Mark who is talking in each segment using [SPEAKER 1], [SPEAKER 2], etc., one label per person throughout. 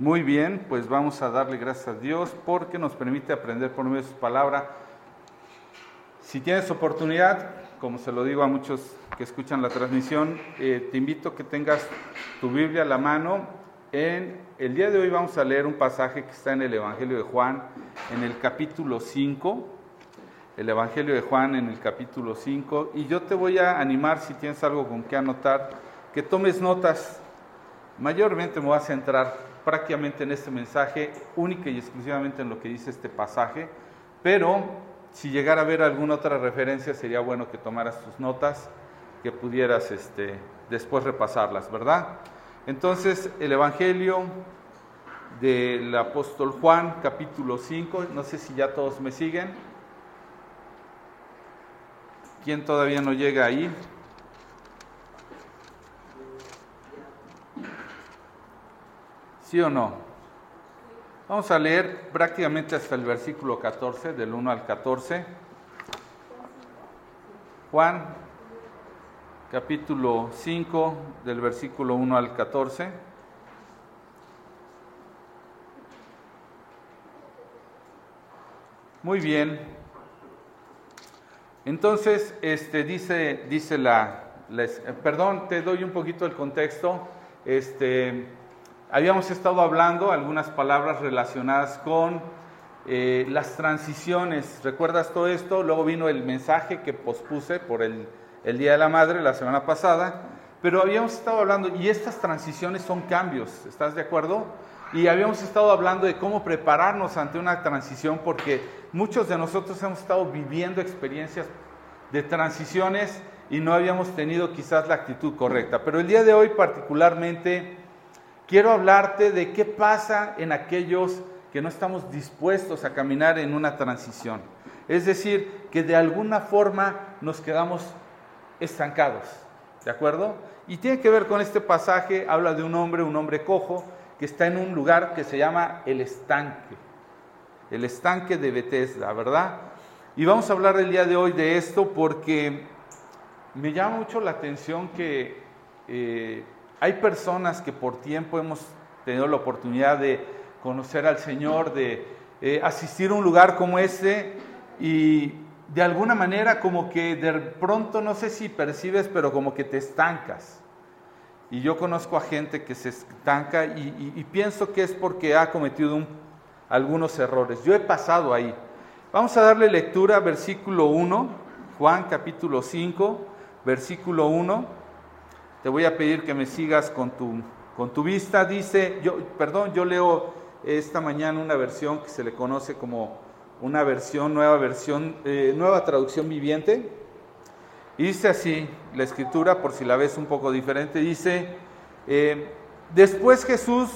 [SPEAKER 1] Muy bien, pues vamos a darle gracias a Dios porque nos permite aprender por medio de su palabra. Si tienes oportunidad, como se lo digo a muchos que escuchan la transmisión, eh, te invito a que tengas tu Biblia a la mano. En el día de hoy vamos a leer un pasaje que está en el Evangelio de Juan, en el capítulo 5. El Evangelio de Juan en el capítulo 5. Y yo te voy a animar, si tienes algo con que anotar, que tomes notas. Mayormente me voy a centrar prácticamente en este mensaje, única y exclusivamente en lo que dice este pasaje, pero si llegara a ver alguna otra referencia sería bueno que tomaras tus notas, que pudieras este, después repasarlas, ¿verdad? Entonces, el Evangelio del apóstol Juan, capítulo 5, no sé si ya todos me siguen. ¿Quién todavía no llega ahí? ¿Sí o no? Vamos a leer prácticamente hasta el versículo 14, del 1 al 14. Juan, capítulo 5, del versículo 1 al 14. Muy bien. Entonces, este, dice, dice la, perdón, te doy un poquito el contexto. Este, Habíamos estado hablando algunas palabras relacionadas con eh, las transiciones. ¿Recuerdas todo esto? Luego vino el mensaje que pospuse por el, el Día de la Madre la semana pasada. Pero habíamos estado hablando, y estas transiciones son cambios, ¿estás de acuerdo? Y habíamos estado hablando de cómo prepararnos ante una transición, porque muchos de nosotros hemos estado viviendo experiencias de transiciones y no habíamos tenido quizás la actitud correcta. Pero el día de hoy particularmente quiero hablarte de qué pasa en aquellos que no estamos dispuestos a caminar en una transición. Es decir, que de alguna forma nos quedamos estancados. ¿De acuerdo? Y tiene que ver con este pasaje, habla de un hombre, un hombre cojo, que está en un lugar que se llama el estanque. El estanque de Bethesda, ¿verdad? Y vamos a hablar el día de hoy de esto porque me llama mucho la atención que eh, hay personas que por tiempo hemos tenido la oportunidad de conocer al Señor, de eh, asistir a un lugar como este y de alguna manera como que de pronto no sé si percibes, pero como que te estancas. Y yo conozco a gente que se estanca y, pienso que es porque ha cometido algunos errores. Yo he pasado ahí. Vamos a darle lectura, versículo 1, Juan capítulo 5, versículo 1 te voy a pedir que me sigas con tu, con tu vista. Dice, yo, perdón, yo leo esta mañana una versión que se le conoce como una versión, nueva versión, eh, nueva traducción viviente. Dice así, la escritura, por si la ves un poco diferente, dice, eh, después Jesús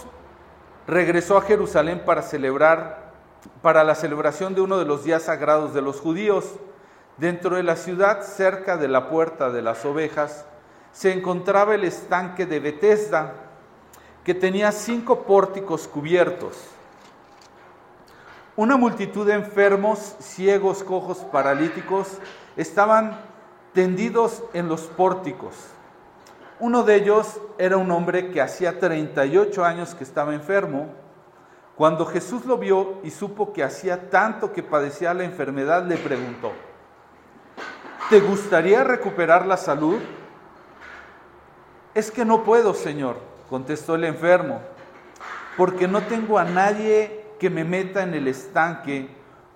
[SPEAKER 1] regresó a Jerusalén para celebrar, para la celebración de uno de los días sagrados de los judíos. Dentro de la ciudad, cerca de la puerta de las ovejas, se encontraba el estanque de Bethesda, que tenía cinco pórticos cubiertos. Una multitud de enfermos, ciegos, cojos, paralíticos estaban tendidos en los pórticos. Uno de ellos era un hombre que hacía 38 años que estaba enfermo. Cuando Jesús lo vio y supo que hacía tanto que padecía la enfermedad, le preguntó, ¿te gustaría recuperar la salud? Es que no puedo, Señor, contestó el enfermo, porque no tengo a nadie que me meta en el estanque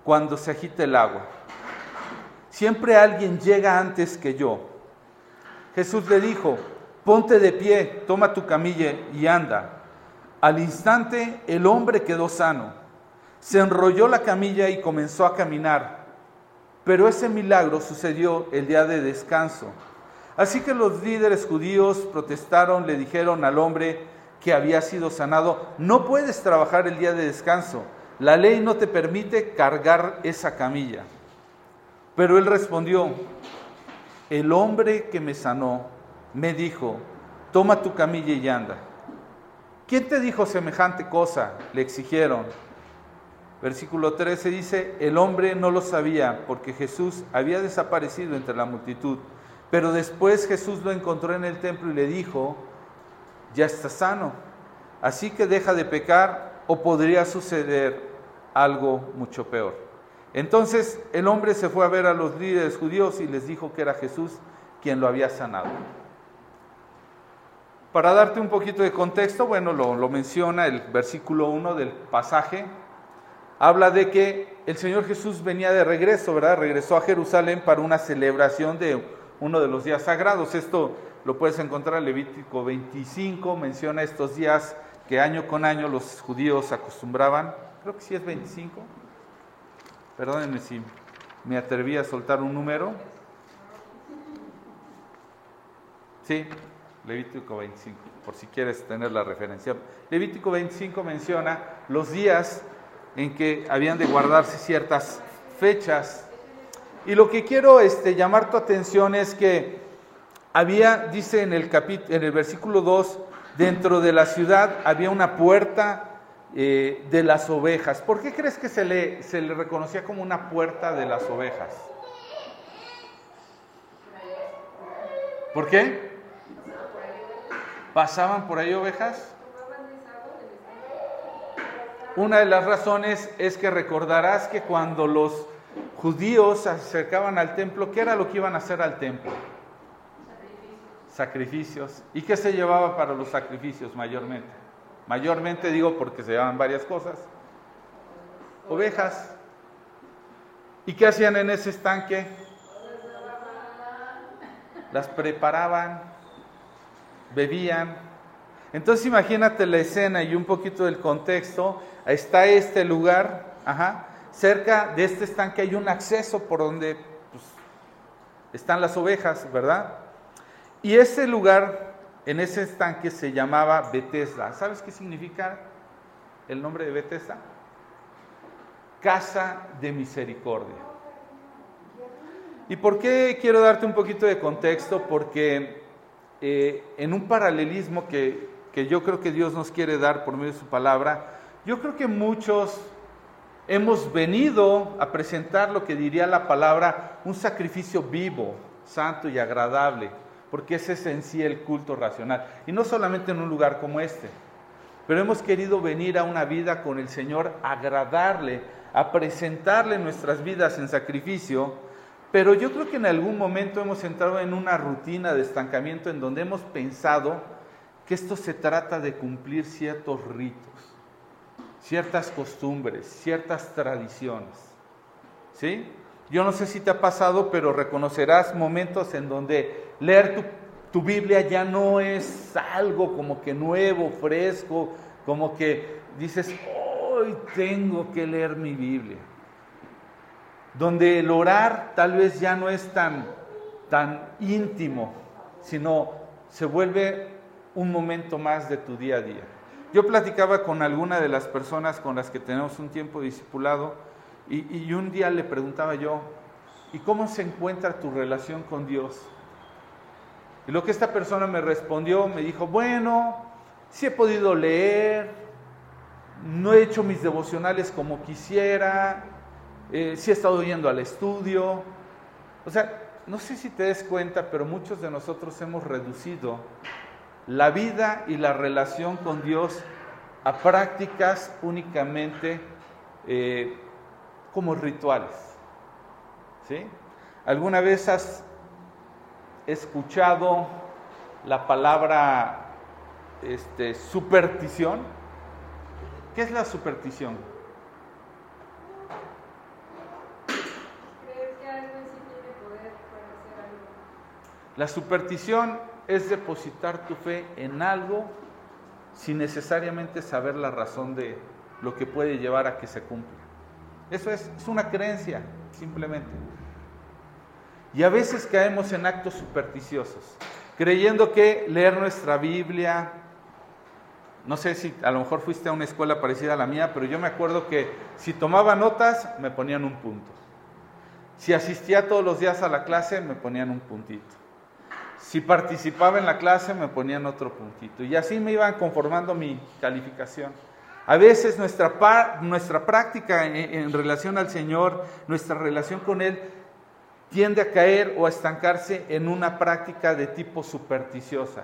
[SPEAKER 1] cuando se agita el agua. Siempre alguien llega antes que yo. Jesús le dijo, ponte de pie, toma tu camilla y anda. Al instante el hombre quedó sano. Se enrolló la camilla y comenzó a caminar. Pero ese milagro sucedió el día de descanso Así que los líderes judíos protestaron, le dijeron al hombre que había sido sanado, no puedes trabajar el día de descanso, la ley no te permite cargar esa camilla. Pero él respondió, el hombre que me sanó me dijo, toma tu camilla y anda. ¿Quién te dijo semejante cosa? Le exigieron. Versículo 13 dice, el hombre no lo sabía porque Jesús había desaparecido entre la multitud. Pero después Jesús lo encontró en el templo y le dijo, ya está sano, así que deja de pecar o podría suceder algo mucho peor. Entonces el hombre se fue a ver a los líderes judíos y les dijo que era Jesús quien lo había sanado. Para darte un poquito de contexto, bueno, lo, menciona el versículo 1 del pasaje, habla de que el Señor Jesús venía de regreso, ¿verdad? Regresó a Jerusalén para una celebración de uno de los días sagrados. Esto lo puedes encontrar en Levítico 25, menciona estos días que año con año los judíos acostumbraban, creo que sí es 25, perdónenme si me atreví a soltar un número. Sí, Levítico 25, por si quieres tener la referencia. Levítico 25 menciona los días en que habían de guardarse ciertas fechas. Y lo que quiero este, llamar tu atención es que había, dice en el, en el versículo 2, dentro de la ciudad había una puerta eh, de las ovejas. ¿Por qué crees que se le, se le reconocía como una puerta de las ovejas? ¿Por qué? ¿Pasaban por ahí ovejas? Una de las razones es que recordarás que cuando los judíos se acercaban al templo, ¿qué era lo que iban a hacer al templo? Sacrificios. ¿Y qué se llevaba para los sacrificios mayormente? Mayormente digo porque se llevaban varias cosas. Ovejas. ¿Y qué hacían en ese estanque? Las preparaban, bebían. Entonces imagínate la escena y un poquito del contexto. Está este lugar, ajá, cerca de este estanque hay un acceso por donde pues, están las ovejas, ¿verdad? Y ese lugar, en ese estanque, se llamaba Bethesda. ¿Sabes qué significa el nombre de Bethesda? Casa de misericordia. ¿Y por qué quiero darte un poquito de contexto? Porque eh, en un paralelismo que, que yo creo que Dios nos quiere dar por medio de su palabra, yo creo que muchos hemos venido a presentar lo que diría la palabra un sacrificio vivo, santo y agradable porque ese es en sí el culto racional. Y no solamente en un lugar como este, pero hemos querido venir a una vida con el Señor, agradarle, a presentarle nuestras vidas en sacrificio, pero yo creo que en algún momento hemos entrado en una rutina de estancamiento en donde hemos pensado que esto se trata de cumplir ciertos ritos, ciertas costumbres, ciertas tradiciones. ¿Sí? Yo no sé si te ha pasado, pero reconocerás momentos en donde leer tu, Biblia ya no es algo como que nuevo, fresco, como que dices, hoy tengo que leer mi Biblia. Donde el orar tal vez ya no es tan, tan íntimo, sino se vuelve un momento más de tu día a día. Yo platicaba con alguna de las personas con las que tenemos un tiempo discipulado y, un día le preguntaba yo, ¿y cómo se encuentra tu relación con Dios? Y lo que esta persona me respondió, me dijo, bueno, sí he podido leer, no he hecho mis devocionales como quisiera, eh, sí he estado yendo al estudio. O sea, no sé si te des cuenta, pero muchos de nosotros hemos reducido la vida y la relación con Dios a prácticas únicamente eh, como rituales. ¿Sí? ¿Alguna vez has escuchado la palabra este, superstición? ¿Qué es la superstición? La superstición es depositar tu fe en algo sin necesariamente saber la razón de lo que puede llevar a que se cumpla. Eso es, es una creencia, simplemente. Y a veces caemos en actos supersticiosos, creyendo que leer nuestra Biblia, no sé si a lo mejor fuiste a una escuela parecida a la mía, pero yo me acuerdo que si tomaba notas me ponían un punto. Si asistía todos los días a la clase me ponían un puntito. Si participaba en la clase me ponían otro puntito. Y así me iban conformando mi calificación. A veces nuestra, nuestra práctica en relación al Señor, nuestra relación con Él, tiende a caer o a estancarse en una práctica de tipo supersticiosa.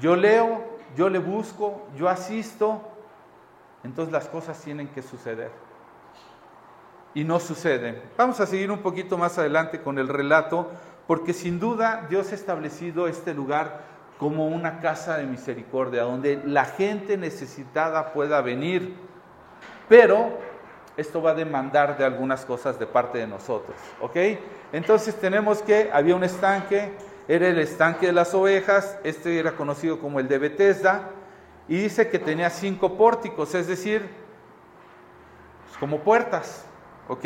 [SPEAKER 1] Yo leo, yo le busco, yo asisto, entonces las cosas tienen que suceder. Y no suceden. Vamos a seguir un poquito más adelante con el relato, porque sin duda Dios ha establecido este lugar como una casa de misericordia, donde la gente necesitada pueda venir. Pero esto va a demandar de algunas cosas de parte de nosotros, ¿ok? Entonces tenemos que había un estanque, era el estanque de las ovejas, este era conocido como el de Bethesda, y dice que tenía cinco pórticos, es decir, pues, como puertas, ¿ok?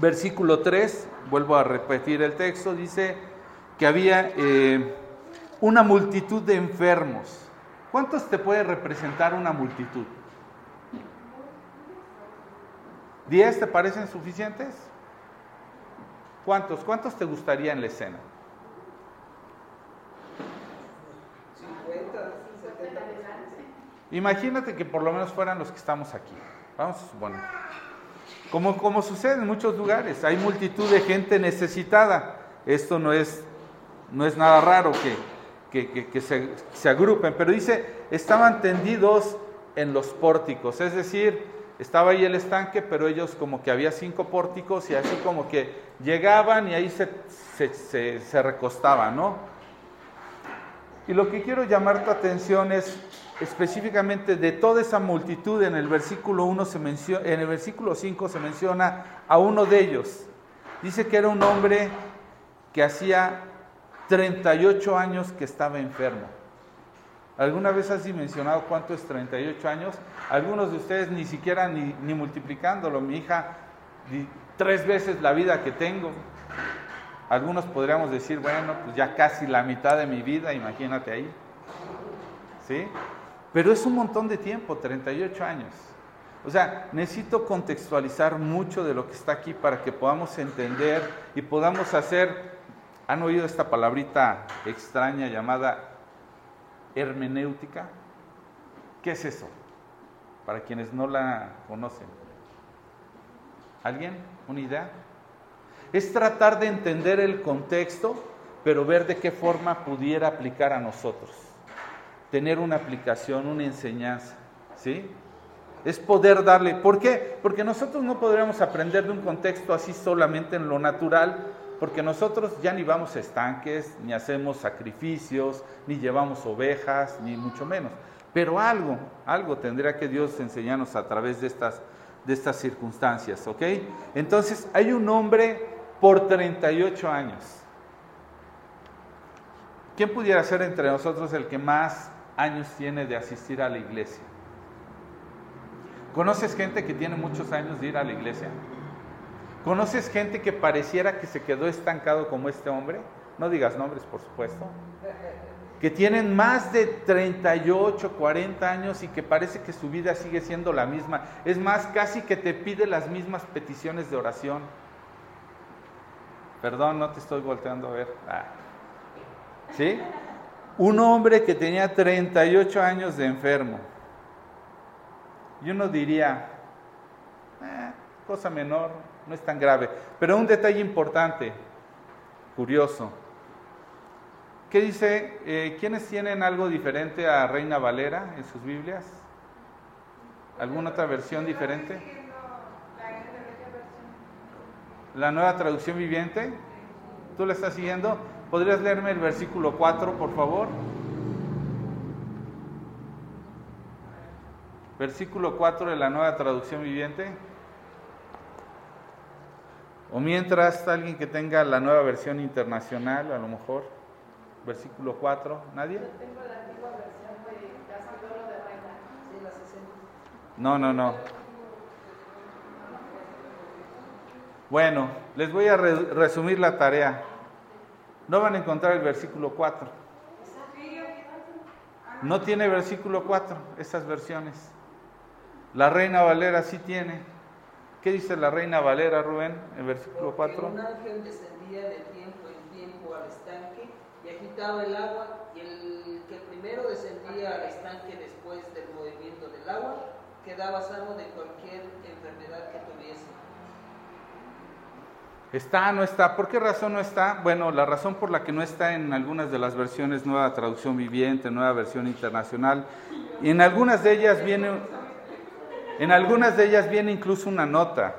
[SPEAKER 1] Versículo 3, vuelvo a repetir el texto, dice que había eh, una multitud de enfermos. ¿Cuántos te puede representar una multitud? ¿Diez te parecen suficientes? ¿Cuántos? ¿Cuántos te gustaría en la escena? 50, 70. Imagínate que por lo menos fueran los que estamos aquí. Vamos a suponer. Como, como sucede en muchos lugares, hay multitud de gente necesitada. Esto no es, no es nada raro que, que, se, se agrupen, pero dice, estaban tendidos en los pórticos, es decir, estaba ahí el estanque, pero ellos como que había cinco pórticos y así como que llegaban y ahí se, se, se, recostaban, ¿no? Y lo que quiero llamar tu atención es específicamente de toda esa multitud en el versículo 1 se menciona, en el versículo 5 se menciona a uno de ellos. Dice que era un hombre que hacía 38 años que estaba enfermo. ¿Alguna vez has dimensionado cuánto es 38 años? Algunos de ustedes ni siquiera ni, ni multiplicándolo. Mi hija, tres veces la vida que tengo. Algunos podríamos decir, bueno, pues ya casi la mitad de mi vida, imagínate ahí. ¿Sí? Pero es un montón de tiempo, 38 años. O sea, necesito contextualizar mucho de lo que está aquí para que podamos entender y podamos hacer, ¿han oído esta palabrita extraña llamada hermenéutica. ¿Qué es eso? Para quienes no la conocen. ¿Alguien? ¿Una idea? Es tratar de entender el contexto, pero ver de qué forma pudiera aplicar a nosotros. Tener una aplicación, una enseñanza. ¿Sí? Es poder darle. ¿Por qué? Porque nosotros no podríamos aprender de un contexto así solamente en lo natural, porque nosotros ya ni vamos a estanques, ni hacemos sacrificios, ni llevamos ovejas, ni mucho menos. Pero algo, algo tendría que Dios enseñarnos a través de estas, de estas circunstancias, ¿ok? Entonces, hay un hombre por 38 años. ¿Quién pudiera ser entre nosotros el que más años tiene de asistir a la iglesia? ¿Conoces gente que tiene muchos años de ir a la iglesia? ¿Conoces gente que pareciera que se quedó estancado como este hombre? No digas nombres, por supuesto. Que tienen más de 38, 40 años y que parece que su vida sigue siendo la misma. Es más, casi que te pide las mismas peticiones de oración. Perdón, no te estoy volteando a ver. Ah. ¿Sí? Un hombre que tenía 38 años de enfermo. Y uno diría, eh, cosa menor, no es tan grave. Pero un detalle importante, curioso. ¿Qué dice? Eh, ¿Quiénes tienen algo diferente a Reina Valera en sus Biblias? ¿Alguna otra versión diferente? La nueva traducción viviente. ¿Tú la estás siguiendo? ¿Podrías leerme el versículo 4, por favor? Versículo 4 de la nueva traducción viviente. O mientras alguien que tenga la nueva versión internacional, a lo mejor, versículo 4, ¿nadie? Yo tengo la antigua versión de Casi de Reina, la 60. No, no, no. Bueno, les voy a re resumir la tarea. No van a encontrar el versículo 4. No tiene versículo 4, esas versiones. La Reina Valera sí tiene. ¿Qué dice la reina Valera, Rubén, en versículo 4?
[SPEAKER 2] Un ángel descendía de tiempo en tiempo al estanque y agitaba el agua, y el que primero descendía al estanque después del movimiento del agua quedaba sano de cualquier enfermedad que tuviese.
[SPEAKER 1] ¿Está, no está? ¿Por qué razón no está? Bueno, la razón por la que no está en algunas de las versiones, nueva traducción viviente, nueva versión internacional, y en algunas de ellas viene, en algunas de ellas viene incluso una nota,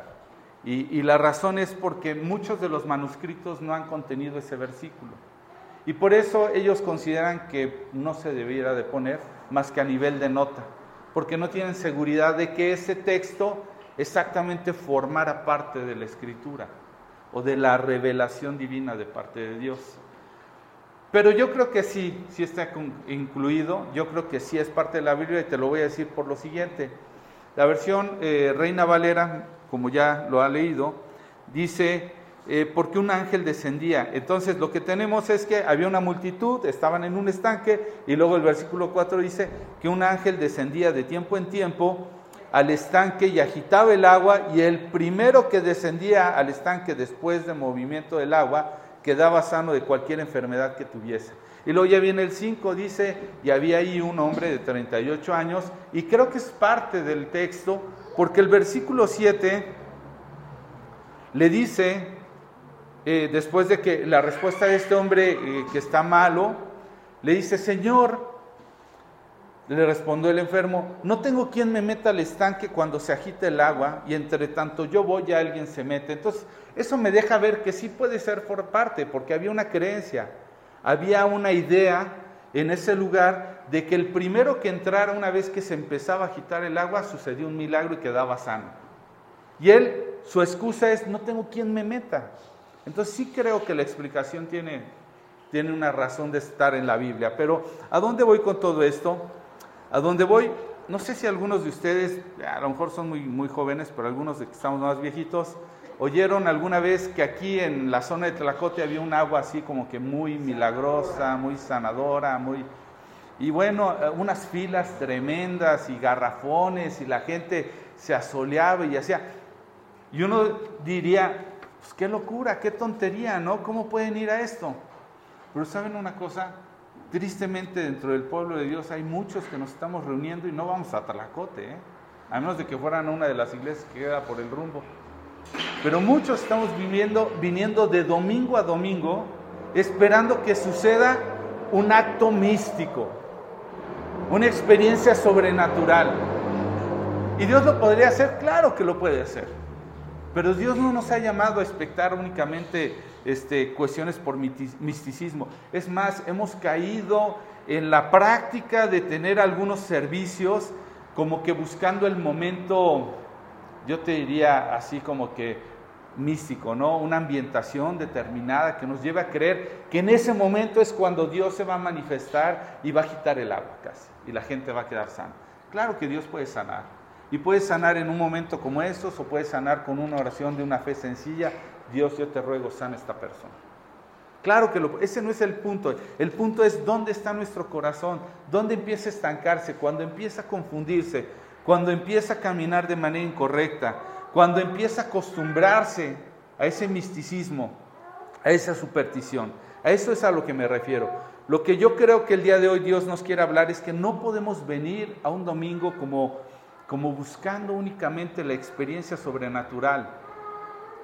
[SPEAKER 1] y, y la razón es porque muchos de los manuscritos no han contenido ese versículo. Y por eso ellos consideran que no se debiera de poner más que a nivel de nota, porque no tienen seguridad de que ese texto exactamente formara parte de la escritura o de la revelación divina de parte de Dios. Pero yo creo que sí, sí está incluido, yo creo que sí es parte de la Biblia y te lo voy a decir por lo siguiente. La versión eh, Reina Valera, como ya lo ha leído, dice, eh, porque un ángel descendía. Entonces lo que tenemos es que había una multitud, estaban en un estanque, y luego el versículo 4 dice que un ángel descendía de tiempo en tiempo al estanque y agitaba el agua y el primero que descendía al estanque después del movimiento del agua quedaba sano de cualquier enfermedad que tuviese. Y luego ya viene el 5, dice, y había ahí un hombre de 38 años, y creo que es parte del texto, porque el versículo 7 le dice, eh, después de que la respuesta de este hombre eh, que está malo, le dice, Señor, le respondió el enfermo, no tengo quien me meta al estanque cuando se agita el agua y entre tanto yo voy ya alguien se mete. Entonces, eso me deja ver que sí puede ser por parte, porque había una creencia, había una idea en ese lugar de que el primero que entrara una vez que se empezaba a agitar el agua sucedió un milagro y quedaba sano. Y él, su excusa es, no tengo quien me meta. Entonces sí creo que la explicación tiene, tiene una razón de estar en la Biblia. Pero ¿a dónde voy con todo esto? A dónde voy, no sé si algunos de ustedes, a lo mejor son muy, muy jóvenes, pero algunos de que estamos más viejitos, oyeron alguna vez que aquí en la zona de Tlacote había un agua así como que muy milagrosa, muy sanadora, muy... Y bueno, eh, unas filas tremendas y garrafones y la gente se asoleaba y hacía... Y uno diría, pues qué locura, qué tontería, ¿no? ¿Cómo pueden ir a esto? Pero ¿saben una cosa? Tristemente dentro del pueblo de Dios hay muchos que nos estamos reuniendo y no vamos a Talacote, ¿eh? a menos de que fueran una de las iglesias que queda por el rumbo. Pero muchos estamos viviendo, viniendo de domingo a domingo esperando que suceda un acto místico, una experiencia sobrenatural. ¿Y Dios lo podría hacer? Claro que lo puede hacer. Pero Dios no nos ha llamado a expectar únicamente este, cuestiones por misticismo. Es más, hemos caído en la práctica de tener algunos servicios como que buscando el momento, yo te diría así como que místico, ¿no? Una ambientación determinada que nos lleve a creer que en ese momento es cuando Dios se va a manifestar y va a agitar el agua casi y la gente va a quedar sana. Claro que Dios puede sanar y puede sanar en un momento como estos o puede sanar con una oración de una fe sencilla, Dios, yo te ruego, sana esta persona. Claro que ese no es el punto. El punto es dónde está nuestro corazón, dónde empieza a estancarse, cuando empieza a confundirse, cuando empieza a caminar de manera incorrecta, cuando empieza a acostumbrarse a ese misticismo, a esa superstición. A eso es a lo que me refiero. Lo que yo creo que el día de hoy Dios nos quiere hablar es que no podemos venir a un domingo como, como buscando únicamente la experiencia sobrenatural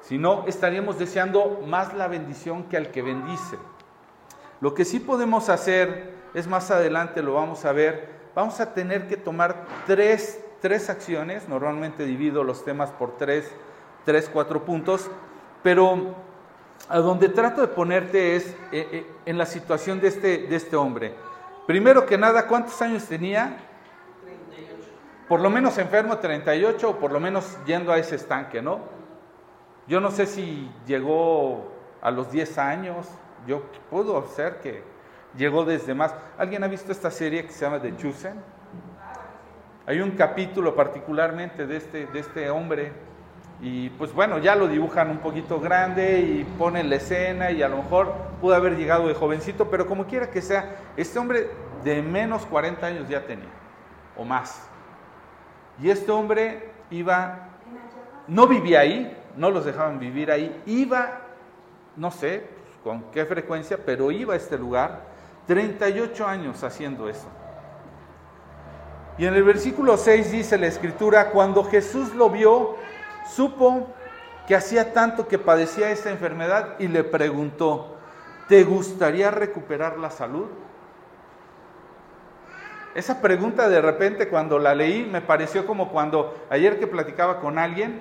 [SPEAKER 1] si no, estaríamos deseando más la bendición que al que bendice. Lo que sí podemos hacer es más adelante, lo vamos a ver, vamos a tener que tomar tres, tres acciones, normalmente divido los temas por tres, tres, cuatro puntos, pero a donde trato de ponerte es eh, eh, en la situación de este, de este hombre. Primero que nada, ¿cuántos años tenía? 38. Por lo menos enfermo, 38, o por lo menos yendo a ese estanque, ¿no? Yo no sé si llegó a los 10 años, yo puedo ser que llegó desde más. ¿Alguien ha visto esta serie que se llama The Chosen? Hay un capítulo particularmente de este, de este hombre y pues bueno, ya lo dibujan un poquito grande y ponen la escena y a lo mejor pudo haber llegado de jovencito, pero como quiera que sea, este hombre de menos 40 años ya tenía, o más. Y este hombre iba, no vivía ahí, no los dejaban vivir ahí. Iba, no sé con qué frecuencia, pero iba a este lugar 38 años haciendo eso. Y en el versículo 6 dice la escritura, cuando Jesús lo vio, supo que hacía tanto que padecía esta enfermedad y le preguntó, ¿te gustaría recuperar la salud? Esa pregunta de repente cuando la leí me pareció como cuando ayer que platicaba con alguien,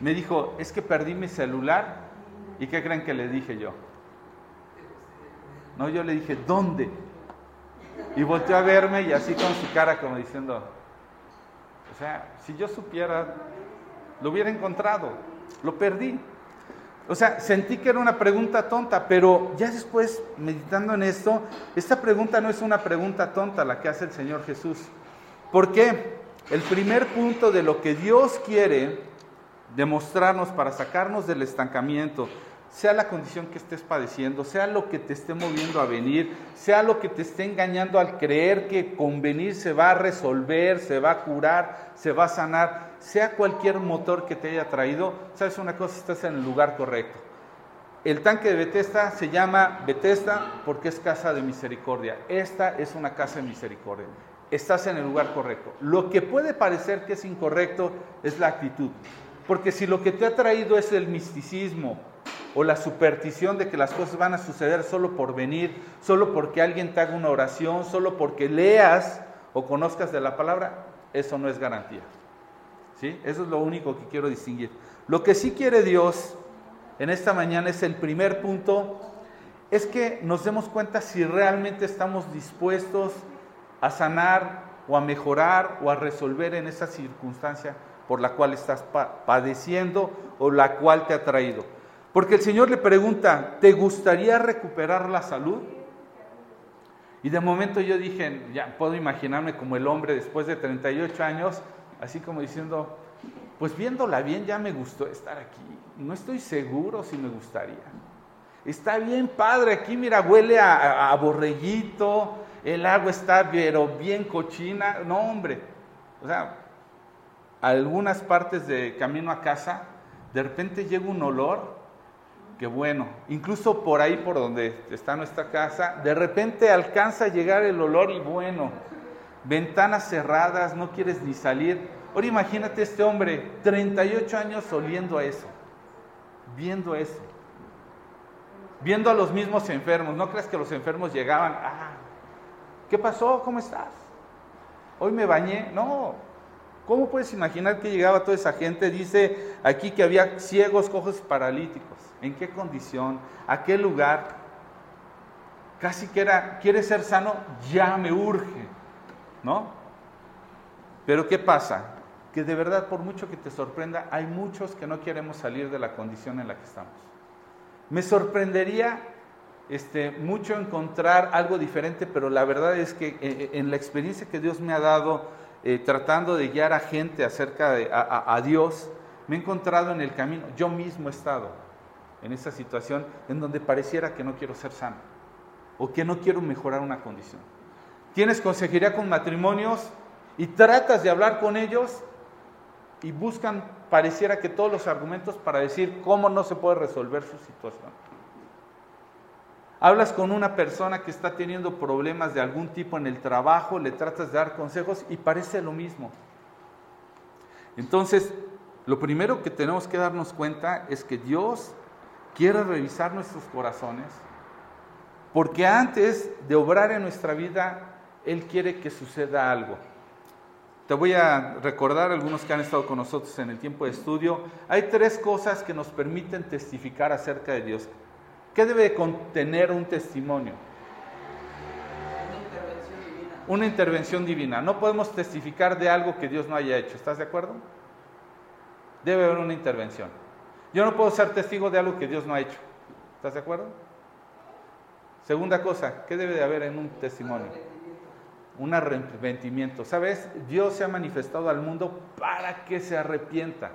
[SPEAKER 1] me dijo, es que perdí mi celular. ¿Y qué creen que le dije yo? No, yo le dije, ¿dónde? Y volteó a verme y así con su cara como diciendo, o sea, si yo supiera, lo hubiera encontrado, lo perdí. O sea, sentí que era una pregunta tonta, pero ya después, meditando en esto, esta pregunta no es una pregunta tonta la que hace el Señor Jesús. ¿Por qué? El primer punto de lo que Dios quiere demostrarnos para sacarnos del estancamiento, sea la condición que estés padeciendo, sea lo que te esté moviendo a venir, sea lo que te esté engañando al creer que con venir se va a resolver, se va a curar, se va a sanar, sea cualquier motor que te haya traído, sabes una cosa, estás en el lugar correcto. El tanque de Bethesda se llama Bethesda porque es casa de misericordia. Esta es una casa de misericordia. Estás en el lugar correcto. Lo que puede parecer que es incorrecto es la actitud. Porque si lo que te ha traído es el misticismo, o la superstición de que las cosas van a suceder solo por venir, solo porque alguien te haga una oración, solo porque leas o conozcas de la palabra, eso no es garantía. ¿Sí? Eso es lo único que quiero distinguir. Lo que sí quiere Dios en esta mañana es el primer punto, es que nos demos cuenta si realmente estamos dispuestos a sanar o a mejorar o a resolver en esa circunstancia por la cual estás padeciendo o la cual te ha traído. Porque el Señor le pregunta, ¿te gustaría recuperar la salud? Y de momento yo dije, ya puedo imaginarme como el hombre después de 38 años, así como diciendo, pues viéndola bien ya me gustó estar aquí. No estoy seguro si me gustaría. Está bien padre aquí, mira, huele a, a borreguito, el agua está pero bien cochina. No, hombre. O sea, algunas partes de camino a casa, de repente llega un olor que bueno, incluso por ahí por donde está nuestra casa, de repente alcanza a llegar el olor y bueno, ventanas cerradas, no quieres ni salir. Ahora imagínate este hombre, 38 años oliendo a eso, viendo eso, viendo a los mismos enfermos. ¿No crees que los enfermos llegaban, ah, ¿qué pasó? ¿Cómo estás? Hoy me bañé. No, ¿cómo puedes imaginar que llegaba toda esa gente? Dice aquí que había ciegos, cojos, paralíticos en qué condición, a qué lugar. Casi que era, quiere ser sano, ya me urge, ¿no? Pero ¿qué pasa? Que de verdad, por mucho que te sorprenda, hay muchos que no queremos salir de la condición en la que estamos. Me sorprendería este, mucho encontrar algo diferente, pero la verdad es que eh, eh, en la experiencia que Dios me ha dado, eh, tratando de guiar a gente acerca de a Dios, me he encontrado en el camino, yo mismo he estado en esa situación en donde pareciera que no quiero ser sano o que no quiero mejorar una condición. Tienes consejería con matrimonios y tratas de hablar con ellos y buscan, pareciera que todos los argumentos para decir cómo no se puede resolver su situación. Hablas con una persona que está teniendo problemas de algún tipo en el trabajo, le tratas de dar consejos y parece lo mismo. Entonces, lo primero que tenemos que darnos cuenta es que Dios quiere revisar nuestros corazones, porque antes de obrar en nuestra vida, Él quiere que suceda algo. Te voy a recordar algunos que han estado con nosotros en el tiempo de estudio. Hay tres cosas que nos permiten testificar acerca de Dios. ¿Qué debe contener un testimonio?
[SPEAKER 2] Una intervención divina.
[SPEAKER 1] Una intervención divina. No podemos testificar de algo que Dios no haya hecho. ¿Estás de acuerdo? Debe haber una intervención. Yo no puedo ser testigo de algo que Dios no ha hecho. ¿Estás de acuerdo? Segunda cosa, ¿qué debe de haber en un testimonio? Un arrepentimiento. ¿Sabes? Dios se ha manifestado al mundo para que se arrepienta.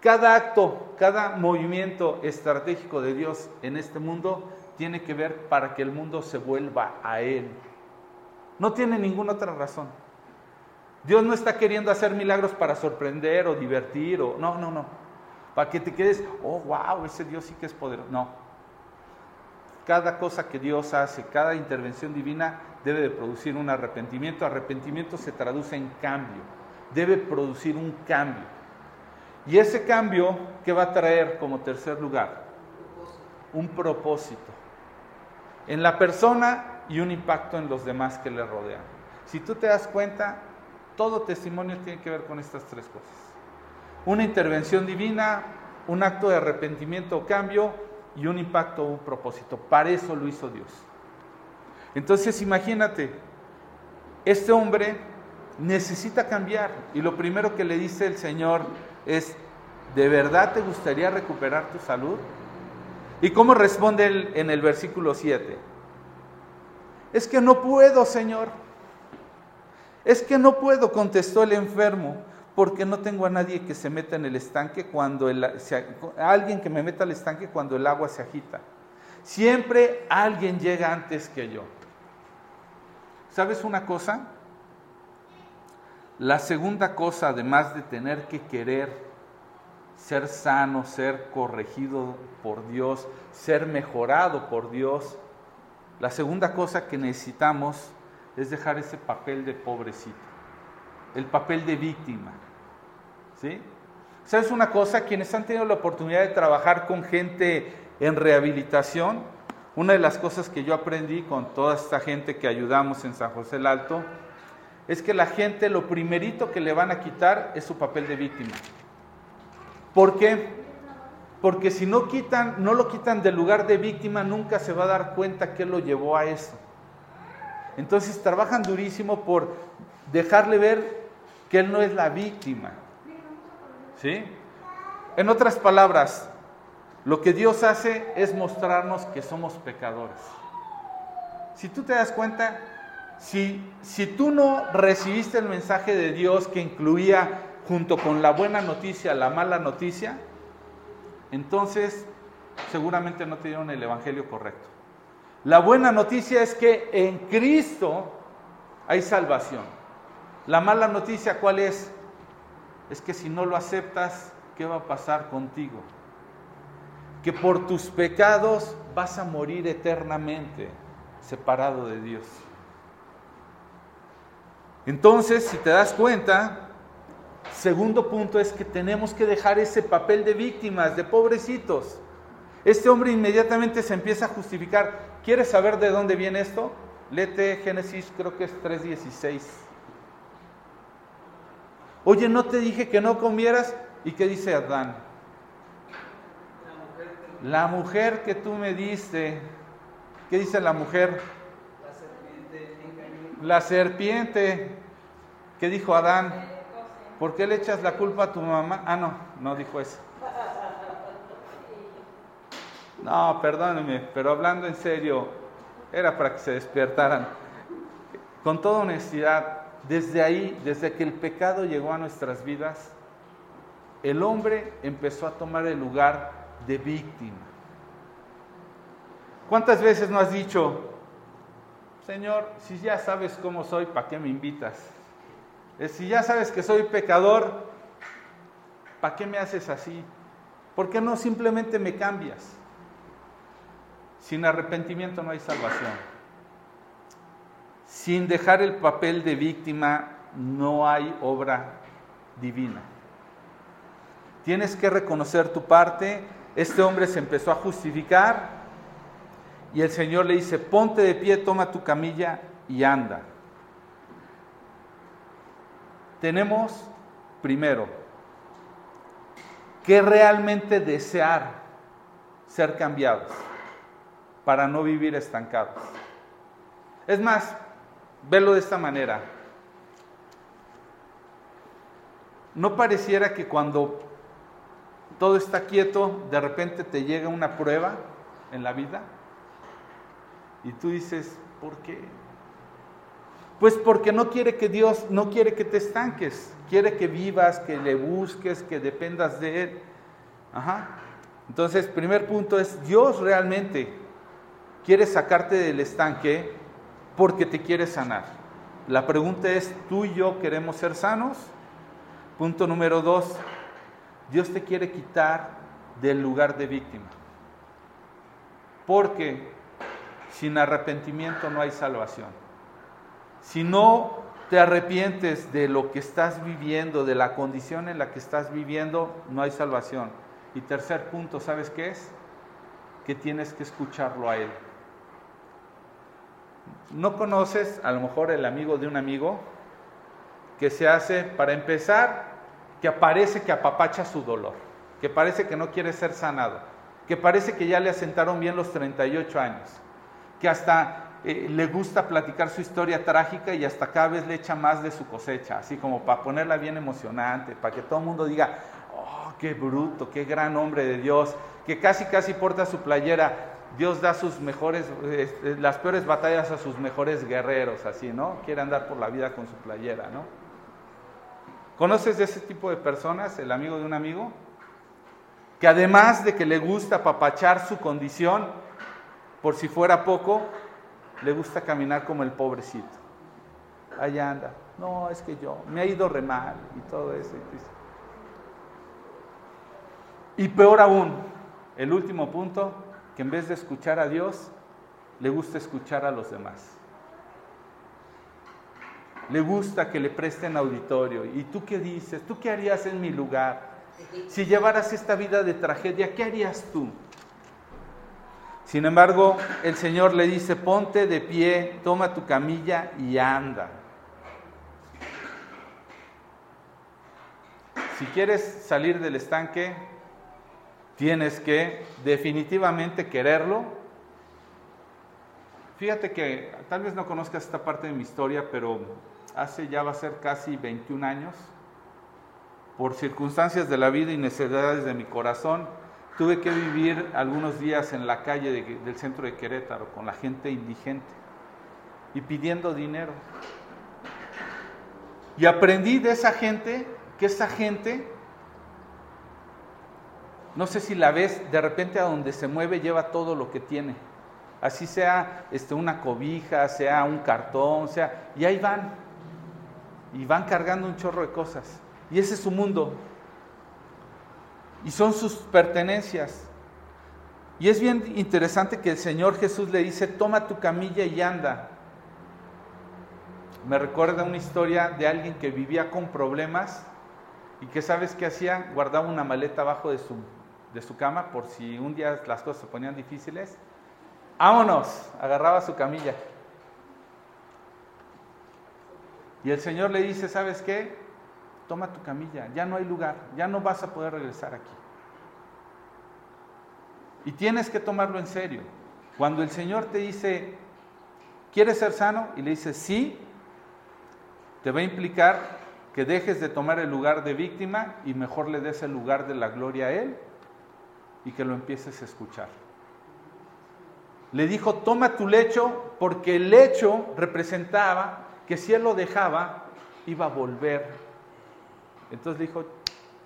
[SPEAKER 1] Cada acto, cada movimiento estratégico de Dios en este mundo tiene que ver para que el mundo se vuelva a Él. No tiene ninguna otra razón. Dios no está queriendo hacer milagros para sorprender o divertir o no, no, no para que te quedes, oh, wow, ese Dios sí que es poderoso. No. Cada cosa que Dios hace, cada intervención divina debe de producir un arrepentimiento. Arrepentimiento se traduce en cambio. Debe producir un cambio. Y ese cambio, ¿qué va a traer como tercer lugar? Un propósito. En la persona y un impacto en los demás que le rodean. Si tú te das cuenta, todo testimonio tiene que ver con estas tres cosas. Una intervención divina, un acto de arrepentimiento o cambio y un impacto o un propósito. Para eso lo hizo Dios. Entonces imagínate, este hombre necesita cambiar y lo primero que le dice el Señor es, ¿de verdad te gustaría recuperar tu salud? ¿Y cómo responde él en el versículo 7? Es que no puedo, Señor. Es que no puedo, contestó el enfermo, porque no tengo a nadie que se meta en el estanque cuando el, alguien que me meta al estanque cuando el agua se agita. Siempre alguien llega antes que yo. ¿Sabes una cosa? La segunda cosa, además de tener que querer ser sano, ser corregido por Dios, ser mejorado por Dios, la segunda cosa que necesitamos es dejar ese papel de pobrecito, el papel de víctima. ¿Sí? ¿Sabes una cosa? Quienes han tenido la oportunidad de trabajar con gente en rehabilitación, una de las cosas que yo aprendí con toda esta gente que ayudamos en San José el Alto, es que la gente lo primerito que le van a quitar es su papel de víctima. ¿Por qué? Porque si no quitan, no lo quitan del lugar de víctima, nunca se va a dar cuenta qué lo llevó a eso. Entonces trabajan durísimo por dejarle ver que él no es la víctima. ¿Sí? En otras palabras, lo que Dios hace es mostrarnos que somos pecadores. Si tú te das cuenta, si, si tú no recibiste el mensaje de Dios que incluía junto con la buena noticia la mala noticia, entonces seguramente no te dieron el Evangelio correcto. La buena noticia es que en Cristo hay salvación. La mala noticia cuál es? Es que si no lo aceptas, ¿qué va a pasar contigo? Que por tus pecados vas a morir eternamente separado de Dios. Entonces, si te das cuenta, segundo punto es que tenemos que dejar ese papel de víctimas, de pobrecitos. Este hombre inmediatamente se empieza a justificar. ¿Quieres saber de dónde viene esto? Lete Génesis, creo que es 3.16. Oye, ¿no te dije que no comieras? ¿Y qué dice Adán? La mujer que tú me diste. ¿Qué dice la mujer? La serpiente. ¿Qué dijo Adán? ¿Por qué le echas la culpa a tu mamá? Ah, no, no dijo eso. No, perdónenme, pero hablando en serio, era para que se despertaran. Con toda honestidad, desde ahí, desde que el pecado llegó a nuestras vidas, el hombre empezó a tomar el lugar de víctima. ¿Cuántas veces no has dicho, Señor, si ya sabes cómo soy, ¿para qué me invitas? Eh, si ya sabes que soy pecador, ¿para qué me haces así? ¿Por qué no simplemente me cambias? Sin arrepentimiento no hay salvación. Sin dejar el papel de víctima no hay obra divina. Tienes que reconocer tu parte. Este hombre se empezó a justificar y el Señor le dice, ponte de pie, toma tu camilla y anda. Tenemos, primero, que realmente desear ser cambiados para no vivir estancados. Es más, velo de esta manera. ¿No pareciera que cuando todo está quieto, de repente te llega una prueba en la vida? Y tú dices, ¿por qué? Pues porque no quiere que Dios, no quiere que te estanques, quiere que vivas, que le busques, que dependas de Él. Ajá. Entonces, primer punto es, Dios realmente quiere sacarte del estanque porque te quiere sanar. La pregunta es, ¿tú y yo queremos ser sanos? Punto número dos, Dios te quiere quitar del lugar de víctima. Porque sin arrepentimiento no hay salvación. Si no te arrepientes de lo que estás viviendo, de la condición en la que estás viviendo, no hay salvación. Y tercer punto, ¿sabes qué es? Que tienes que escucharlo a Él. No conoces a lo mejor el amigo de un amigo que se hace, para empezar, que aparece que apapacha su dolor, que parece que no quiere ser sanado, que parece que ya le asentaron bien los 38 años, que hasta eh, le gusta platicar su historia trágica y hasta cada vez le echa más de su cosecha, así como para ponerla bien emocionante, para que todo el mundo diga, oh, qué bruto, qué gran hombre de Dios, que casi casi porta su playera, Dios da sus mejores, este, las peores batallas a sus mejores guerreros, así, ¿no? Quiere andar por la vida con su playera, ¿no? ¿Conoces de ese tipo de personas, el amigo de un amigo? Que además de que le gusta papachar su condición, por si fuera poco, le gusta caminar como el pobrecito. Allá anda. No, es que yo, me ha ido re mal y todo eso. Y peor aún, el último punto, que en vez de escuchar a Dios, le gusta escuchar a los demás. Le gusta que le presten auditorio. ¿Y tú qué dices? ¿Tú qué harías en mi lugar? Si llevaras esta vida de tragedia, ¿qué harías tú? Sin embargo, el Señor le dice, ponte de pie, toma tu camilla y anda. Si quieres salir del estanque, tienes que definitivamente quererlo. Fíjate que tal vez no conozcas esta parte de mi historia, pero hace ya va a ser casi 21 años, por circunstancias de la vida y necesidades de mi corazón, tuve que vivir algunos días en la calle del centro de Querétaro con la gente indigente y pidiendo dinero. Y aprendí de esa gente que esa gente, no sé si la ves, de repente a donde se mueve lleva todo lo que tiene. Así sea este, una cobija, sea un cartón, sea, y ahí van. Y van cargando un chorro de cosas. Y ese es su mundo y son sus pertenencias. Y es bien interesante que el Señor Jesús le dice, toma tu camilla y anda. Me recuerda una historia de alguien que vivía con problemas y que sabes qué hacía, guardaba una maleta abajo de su, de su cama por si un día las cosas se ponían difíciles. Vámonos, agarraba su camilla. Y el Señor le dice, ¿sabes qué? Toma tu camilla, ya no hay lugar, ya no vas a poder regresar aquí. Y tienes que tomarlo en serio. Cuando el Señor te dice, ¿quieres ser sano? Y le dice, sí, te va a implicar que dejes de tomar el lugar de víctima y mejor le des el lugar de la gloria a Él y que lo empieces a escuchar. Le dijo, toma tu lecho porque el lecho representaba que si Él lo dejaba, iba a volver entonces le dijo,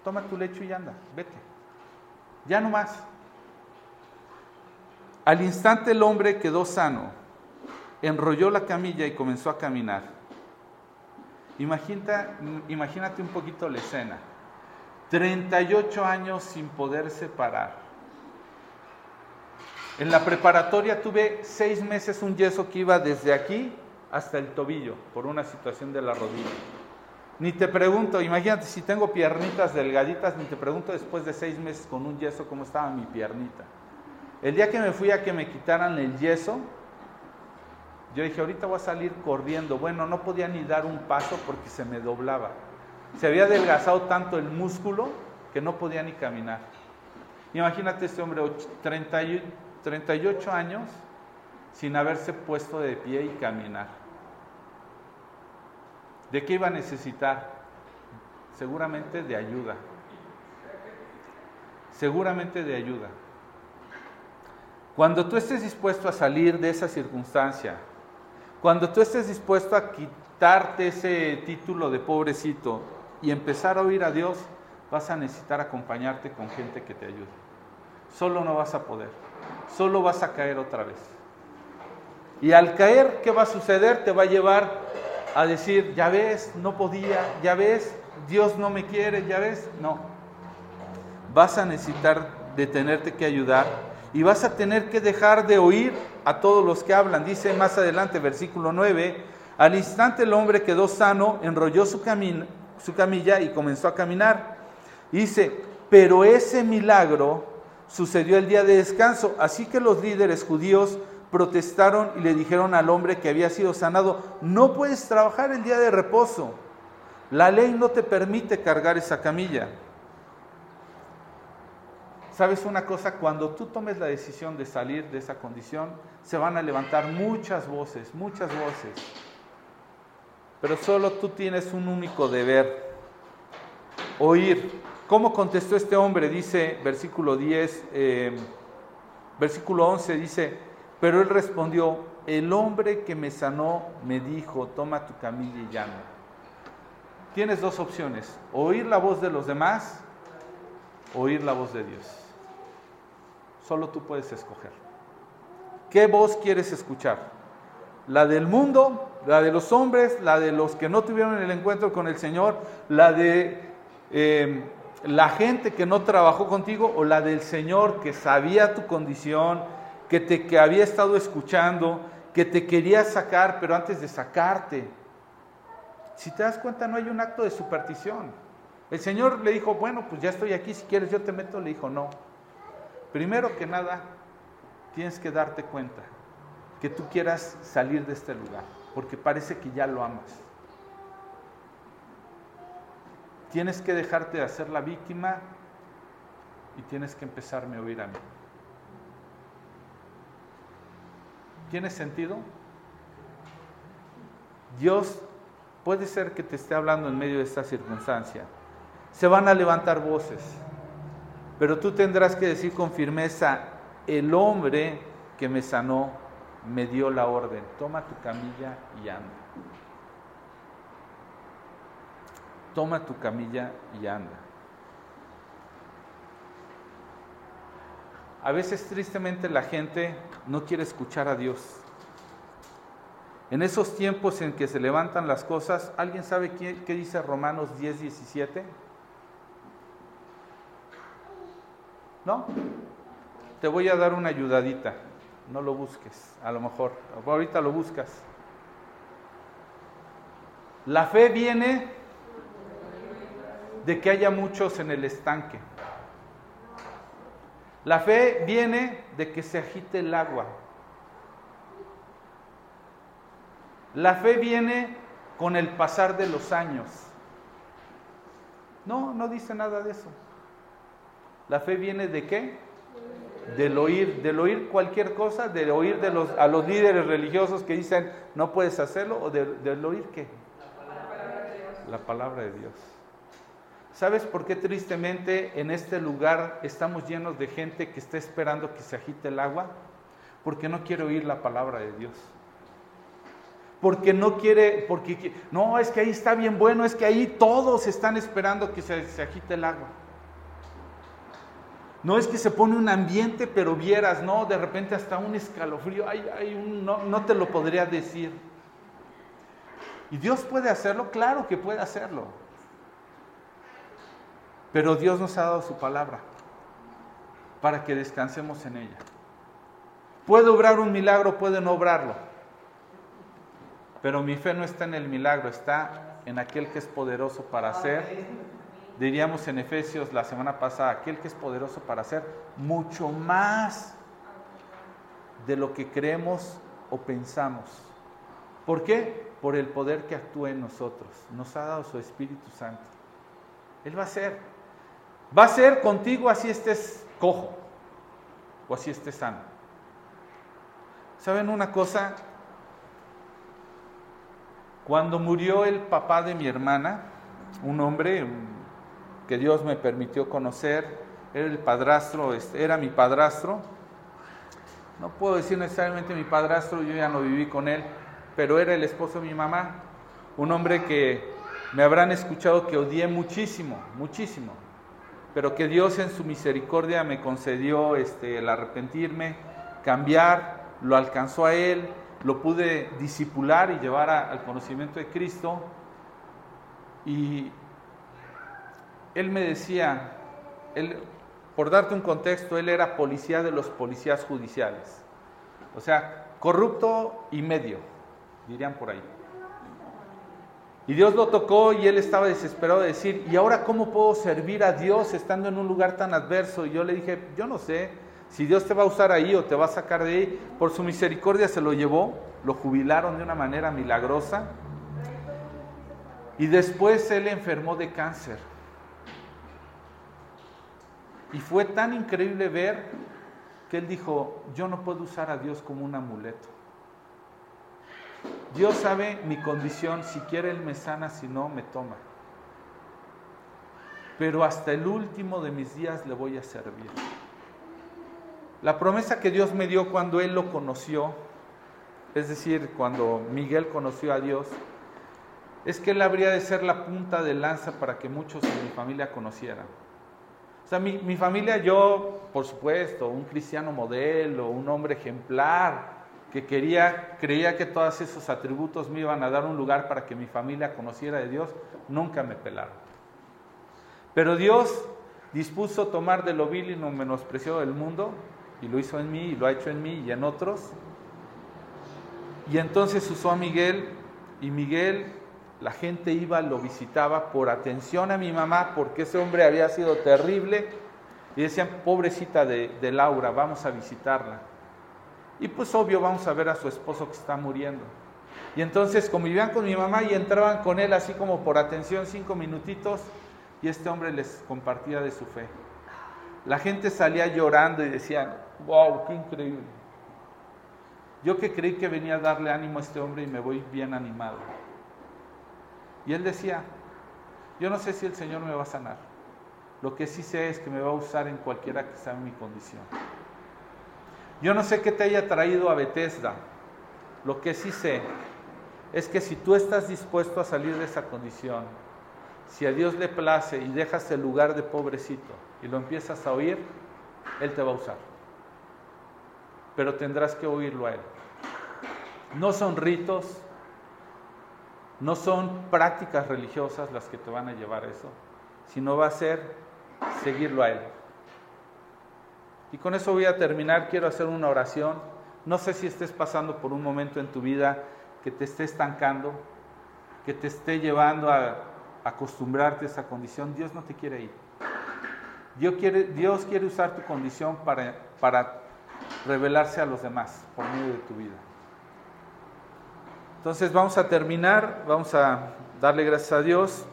[SPEAKER 1] toma tu lecho y anda, vete. Ya no más. Al instante el hombre quedó sano, enrolló la camilla y comenzó a caminar. Imagínate, un poquito la escena. 38 años sin poderse parar. En la preparatoria tuve seis meses un yeso que iba desde aquí hasta el tobillo por una situación de la rodilla. Ni te pregunto, imagínate si tengo piernitas delgaditas, ni te pregunto después de seis meses con un yeso cómo estaba mi piernita. El día que me fui a que me quitaran el yeso, yo dije, ahorita voy a salir corriendo. Bueno, no podía ni dar un paso porque se me doblaba. Se había adelgazado tanto el músculo que no podía ni caminar. Imagínate este hombre, 38 años, sin haberse puesto de pie y caminar. ¿De qué iba a necesitar? Seguramente de ayuda. Seguramente de ayuda. Cuando tú estés dispuesto a salir de esa circunstancia, cuando tú estés dispuesto a quitarte ese título de pobrecito y empezar a oír a Dios, vas a necesitar acompañarte con gente que te ayude. Solo no vas a poder, solo vas a caer otra vez. Y al caer, ¿qué va a suceder? Te va a llevar a decir, ya ves, no podía, ya ves, Dios no me quiere, ya ves, no. Vas a necesitar de tenerte que ayudar y vas a tener que dejar de oír a todos los que hablan. Dice más adelante, versículo 9, Al instante el hombre quedó sano, enrolló su, su camilla y comenzó a caminar. Dice, pero ese milagro sucedió el día de descanso, así que los líderes judíos protestaron y le dijeron al hombre que había sido sanado, no puedes trabajar el día de reposo. La ley no te permite cargar esa camilla. ¿Sabes una cosa? Cuando tú tomes la decisión de salir de esa condición, se van a levantar muchas voces, muchas voces. Pero solo tú tienes un único deber, oír. ¿Cómo contestó este hombre? Dice versículo 10, eh, versículo 11, dice, pero él respondió, el hombre que me sanó me dijo, toma tu camilla y llama. Tienes dos opciones, oír la voz de los demás, oír la voz de Dios. Solo tú puedes escoger. ¿Qué voz quieres escuchar? ¿La del mundo? ¿La de los hombres? ¿La de los que no tuvieron el encuentro con el Señor? ¿La de eh, la gente que no trabajó contigo? ¿O la del Señor que sabía tu condición, que te que había estado escuchando, que te quería sacar, pero antes de sacarte? Si te das cuenta, no hay un acto de superstición. El Señor le dijo, bueno, pues ya estoy aquí, si quieres yo te meto. Le dijo, no, Primero que nada, tienes que darte cuenta que tú quieras salir de este lugar, porque parece que ya lo amas. Tienes que dejarte de hacer la víctima y tienes que empezarme a oír a mí. ¿Tiene sentido? Dios puede ser que te esté hablando en medio de esta circunstancia. Se van a levantar voces pero tú tendrás que decir con firmeza, el hombre que me sanó me dio la orden, toma tu camilla y anda. Toma tu camilla y anda. A veces tristemente la gente no quiere escuchar a Dios. En esos tiempos en que se levantan las cosas, ¿alguien sabe qué, dice Romanos 10, 17? ¿No? Te voy a dar una ayudadita. No lo busques, a lo mejor. Ahorita lo buscas. La fe viene de que haya muchos en el estanque. La fe viene de que se agite el agua. La fe viene con el pasar de los años. No, no dice nada de eso. La fe viene de qué? Del oír, del oír cualquier cosa, del oír de los, a los líderes religiosos que dicen no puedes hacerlo, o del, oír qué? La palabra de Dios. ¿Sabes por qué tristemente en este lugar estamos llenos de gente que está esperando que se agite el agua? Porque no quiere oír la palabra de Dios. Porque no quiere, porque no, es que ahí está bien bueno, es que ahí todos están esperando que se, se agite el agua. No es que se pone un ambiente, pero vieras, no, de repente hasta un escalofrío, hay, un, no, no te lo podría decir. ¿Y Dios puede hacerlo? Claro que puede hacerlo. Pero Dios nos ha dado su palabra para que descansemos en ella. Puede obrar un milagro, puede no obrarlo. Pero mi fe no está en el milagro, está en aquel que es poderoso para hacer diríamos en Efesios la semana pasada, aquel que es poderoso para hacer mucho más de lo que creemos o pensamos. ¿Por qué? Por el poder que actúa en nosotros. Nos ha dado su Espíritu Santo. Él va a ser. Va a ser contigo así estés cojo o así estés sano. ¿Saben una cosa? Cuando murió el papá de mi hermana, un hombre, que Dios me permitió conocer, era el padrastro, este, era mi padrastro. No puedo decir necesariamente mi padrastro, yo ya no viví con él, pero era el esposo de mi mamá, un hombre que me habrán escuchado que odié muchísimo, muchísimo, pero que Dios en su misericordia me concedió este, el arrepentirme, cambiar, lo alcanzó a él, lo pude disipular y llevar al conocimiento de Cristo. Y él me decía, él, por darte un contexto, él era policía de los policías judiciales. O sea, corrupto y medio, dirían por ahí. Y Dios lo tocó y él estaba desesperado de decir, ¿y ahora cómo puedo servir a Dios estando en un lugar tan adverso? Y yo le dije, yo no sé, si Dios te va a usar ahí o te va a sacar de ahí, por su misericordia se lo llevó, lo jubilaron de una manera milagrosa. Y después él enfermó de cáncer. Y fue tan increíble ver que él dijo, yo no puedo usar a Dios como un amuleto. Dios sabe mi condición, si quiere Él me sana, si no, me toma. Pero hasta el último de mis días le voy a servir. La promesa que Dios me dio cuando Él lo conoció, es decir, cuando Miguel conoció a Dios, es que Él habría de ser la punta de lanza para que muchos en mi familia conocieran. O sea, mi, mi familia, yo, por supuesto, un cristiano modelo, un hombre ejemplar, que quería, creía que todos esos atributos me iban a dar un lugar para que mi familia conociera de Dios, nunca me pelaron. Pero Dios dispuso tomar de lo vil y lo menospreciado del mundo, y lo hizo en mí, y lo ha hecho en mí y en otros. Y entonces usó a Miguel, y Miguel, la gente iba, lo visitaba por atención a mi mamá, porque ese hombre había sido terrible, y decían, pobrecita de Laura, vamos a visitarla. Y pues obvio vamos a ver a su esposo que está muriendo. Y entonces convivían con mi mamá y entraban con él así como por atención cinco minutitos y este hombre les compartía de su fe. La gente salía llorando y decían, wow, qué increíble. Yo que creí que venía a darle ánimo a este hombre y me voy bien animado. Y él decía, yo no sé si el Señor me va a sanar. Lo que sí sé es que me va a usar en cualquiera que sea mi condición. Yo no sé qué te haya traído a Bethesda. Lo que sí sé es que si tú estás dispuesto a salir de esa condición, si a Dios le place y dejas el lugar de pobrecito y lo empiezas a oír, Él te va a usar. Pero tendrás que oírlo a Él. No son ritos, no son prácticas religiosas las que te van a llevar a eso, sino va a ser seguirlo a Él. Y con eso voy a terminar. Quiero hacer una oración. No sé si estés pasando por un momento en tu vida que te esté estancando, que te esté llevando a acostumbrarte a esa condición. Dios no te quiere ir. Dios quiere, Dios quiere usar tu condición para, para revelarse a los demás por medio de tu vida. Entonces vamos a terminar, vamos a darle gracias a Dios.